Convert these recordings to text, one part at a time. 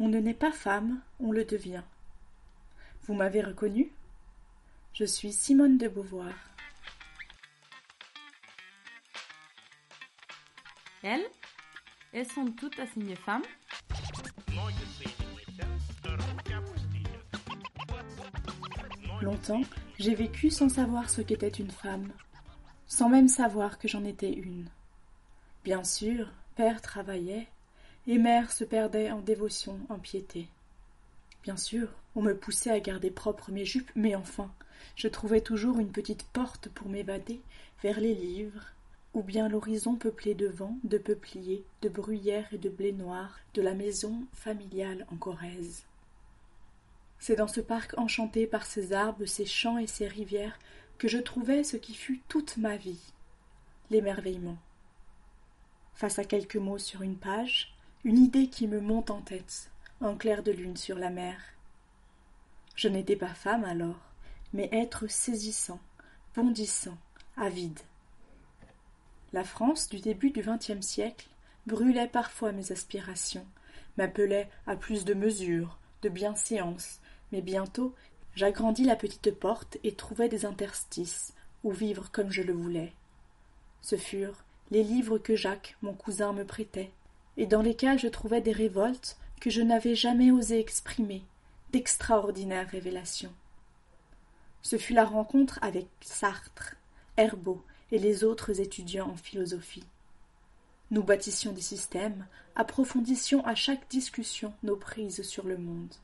On ne naît pas femme, on le devient. Vous m'avez reconnue Je suis Simone de Beauvoir. Elles Elles sont toutes assignées femmes Longtemps, j'ai vécu sans savoir ce qu'était une femme, sans même savoir que j'en étais une. Bien sûr, père travaillait, et mère se perdait en dévotion, en piété. Bien sûr, on me poussait à garder propres mes jupes, mais enfin, je trouvais toujours une petite porte pour m'évader vers les livres, ou bien l'horizon peuplé de vent, de peupliers, de bruyères et de blé noir de la maison familiale en Corrèze. C'est dans ce parc enchanté par ses arbres, ses champs et ses rivières que je trouvais ce qui fut toute ma vie l'émerveillement. Face à quelques mots sur une page, une idée qui me monte en tête, en clair de lune sur la mer. Je n'étais pas femme alors, mais être saisissant, bondissant, avide. La France du début du XXe siècle brûlait parfois mes aspirations, m'appelait à plus de mesure, de bienséance, mais bientôt j'agrandis la petite porte et trouvai des interstices où vivre comme je le voulais. Ce furent les livres que Jacques, mon cousin, me prêtait, et dans lesquels je trouvais des révoltes que je n'avais jamais osé exprimer, d'extraordinaires révélations. Ce fut la rencontre avec Sartre, Herbeau et les autres étudiants en philosophie. Nous bâtissions des systèmes, approfondissions à chaque discussion nos prises sur le monde.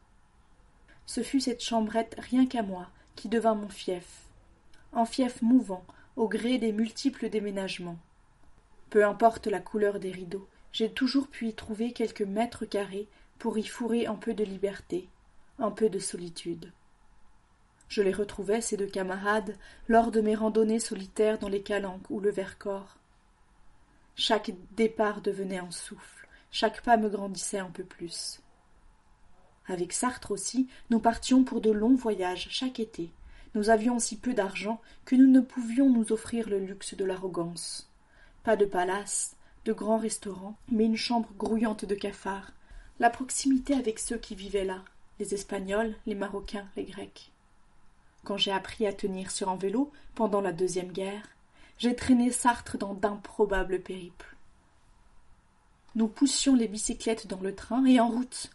Ce fut cette chambrette rien qu'à moi qui devint mon fief, un fief mouvant au gré des multiples déménagements. Peu importe la couleur des rideaux, j'ai toujours pu y trouver quelques mètres carrés pour y fourrer un peu de liberté, un peu de solitude. Je les retrouvais, ces deux camarades, lors de mes randonnées solitaires dans les calanques ou le Vercors. Chaque départ devenait un souffle, chaque pas me grandissait un peu plus. Avec Sartre aussi, nous partions pour de longs voyages chaque été. Nous avions si peu d'argent que nous ne pouvions nous offrir le luxe de l'arrogance. Pas de palace, de grands restaurants, mais une chambre grouillante de cafards, la proximité avec ceux qui vivaient là, les Espagnols, les Marocains, les Grecs. Quand j'ai appris à tenir sur un vélo pendant la Deuxième Guerre, j'ai traîné Sartre dans d'improbables périples. Nous poussions les bicyclettes dans le train et en route,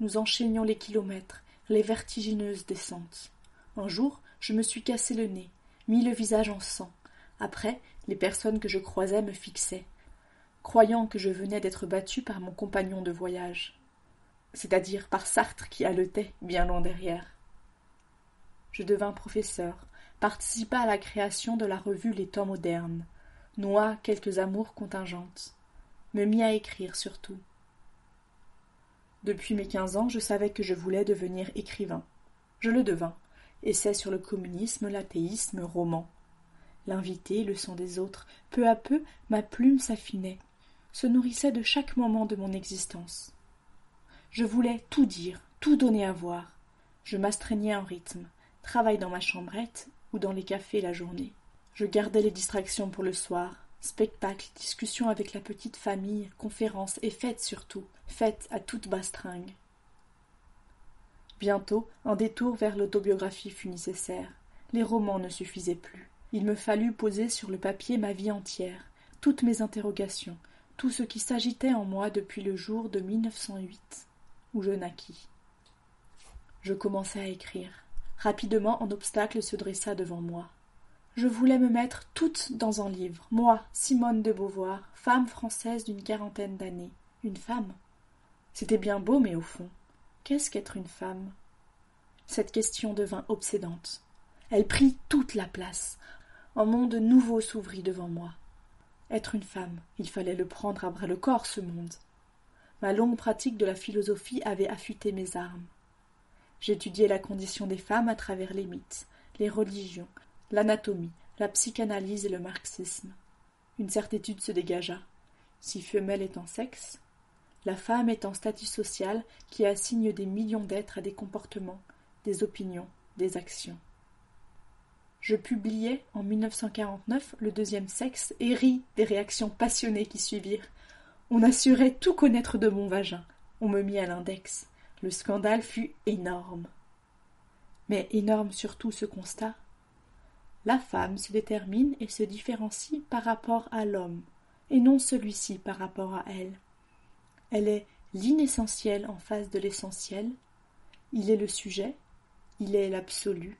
nous enchaînions les kilomètres, les vertigineuses descentes. Un jour, je me suis cassé le nez, mis le visage en sang. Après, les personnes que je croisais me fixaient, croyant que je venais d'être battu par mon compagnon de voyage, c'est-à-dire par Sartre qui haletait bien loin derrière. Je devins professeur, participa à la création de la revue Les Temps modernes, noua quelques amours contingentes, me mis à écrire surtout. Depuis mes quinze ans, je savais que je voulais devenir écrivain. Je le devins. Essai sur le communisme, l'athéisme, roman. L'invité, le son des autres, peu à peu, ma plume s'affinait, se nourrissait de chaque moment de mon existence. Je voulais tout dire, tout donner à voir. Je m'astreignais en rythme, travail dans ma chambrette ou dans les cafés la journée. Je gardais les distractions pour le soir, Spectacles, discussions avec la petite famille, conférences et fêtes surtout, fêtes à toute bastringue. Bientôt, un détour vers l'autobiographie fut nécessaire. Les romans ne suffisaient plus. Il me fallut poser sur le papier ma vie entière, toutes mes interrogations, tout ce qui s'agitait en moi depuis le jour de 1908, où je naquis. Je commençai à écrire. Rapidement, un obstacle se dressa devant moi. Je voulais me mettre toute dans un livre, moi, Simone de Beauvoir, femme française d'une quarantaine d'années. Une femme? C'était bien beau, mais au fond, qu'est-ce qu'être une femme? Cette question devint obsédante. Elle prit toute la place. Un monde nouveau s'ouvrit devant moi. Être une femme, il fallait le prendre à bras le corps, ce monde. Ma longue pratique de la philosophie avait affûté mes armes. J'étudiais la condition des femmes à travers les mythes, les religions, l'anatomie, la psychanalyse et le marxisme. Une certitude se dégagea. Si femelle est en sexe, la femme est en statut social qui assigne des millions d'êtres à des comportements, des opinions, des actions. Je publiai en 1949 Le deuxième sexe et ris des réactions passionnées qui suivirent. On assurait tout connaître de mon vagin. On me mit à l'index. Le scandale fut énorme. Mais énorme surtout ce constat. La femme se détermine et se différencie par rapport à l'homme, et non celui-ci par rapport à elle. Elle est l'inessentiel en face de l'essentiel, il est le sujet, il est l'absolu,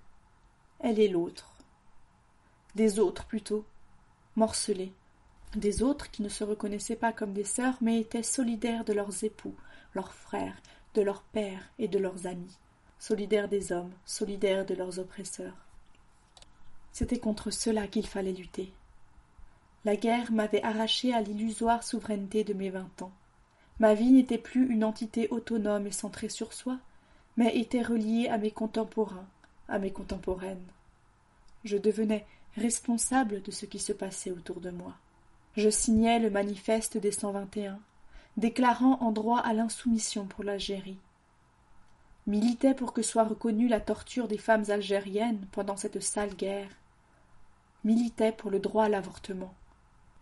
elle est l'autre. Des autres plutôt, morcelés, des autres qui ne se reconnaissaient pas comme des sœurs, mais étaient solidaires de leurs époux, leurs frères, de leurs pères et de leurs amis, solidaires des hommes, solidaires de leurs oppresseurs. C'était contre cela qu'il fallait lutter. La guerre m'avait arraché à l'illusoire souveraineté de mes vingt ans. Ma vie n'était plus une entité autonome et centrée sur soi, mais était reliée à mes contemporains, à mes contemporaines. Je devenais responsable de ce qui se passait autour de moi. Je signais le manifeste des 121, déclarant en droit à l'insoumission pour l'Algérie. Militais pour que soit reconnue la torture des femmes algériennes pendant cette sale guerre. Militais pour le droit à l'avortement.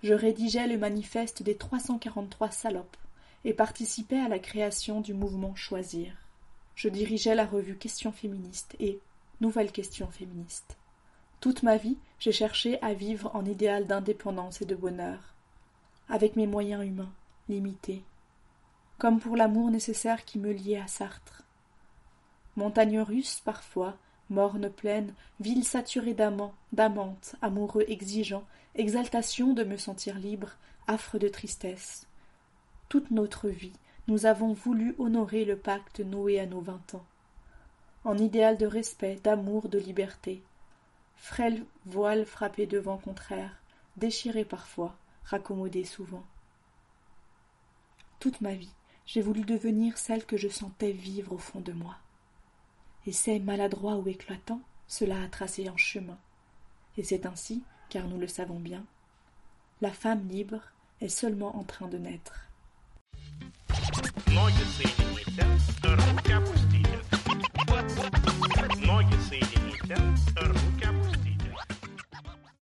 Je rédigeais le manifeste des 343 salopes et participais à la création du mouvement Choisir. Je dirigeais la revue Questions féministes et Nouvelles questions féministes. Toute ma vie, j'ai cherché à vivre en idéal d'indépendance et de bonheur, avec mes moyens humains, limités, comme pour l'amour nécessaire qui me liait à Sartre. Montagne russe, parfois, morne pleine, ville saturée d'amants, d'amantes, amoureux exigeants, exaltation de me sentir libre, affre de tristesse. Toute notre vie, nous avons voulu honorer le pacte noué à nos vingt ans. En idéal de respect, d'amour, de liberté, frêle voile frappé de vent contraire, déchiré parfois, raccommodé souvent. Toute ma vie, j'ai voulu devenir celle que je sentais vivre au fond de moi. Et c'est maladroit ou éclatant, cela a tracé un chemin. Et c'est ainsi, car nous le savons bien, la femme libre est seulement en train de naître.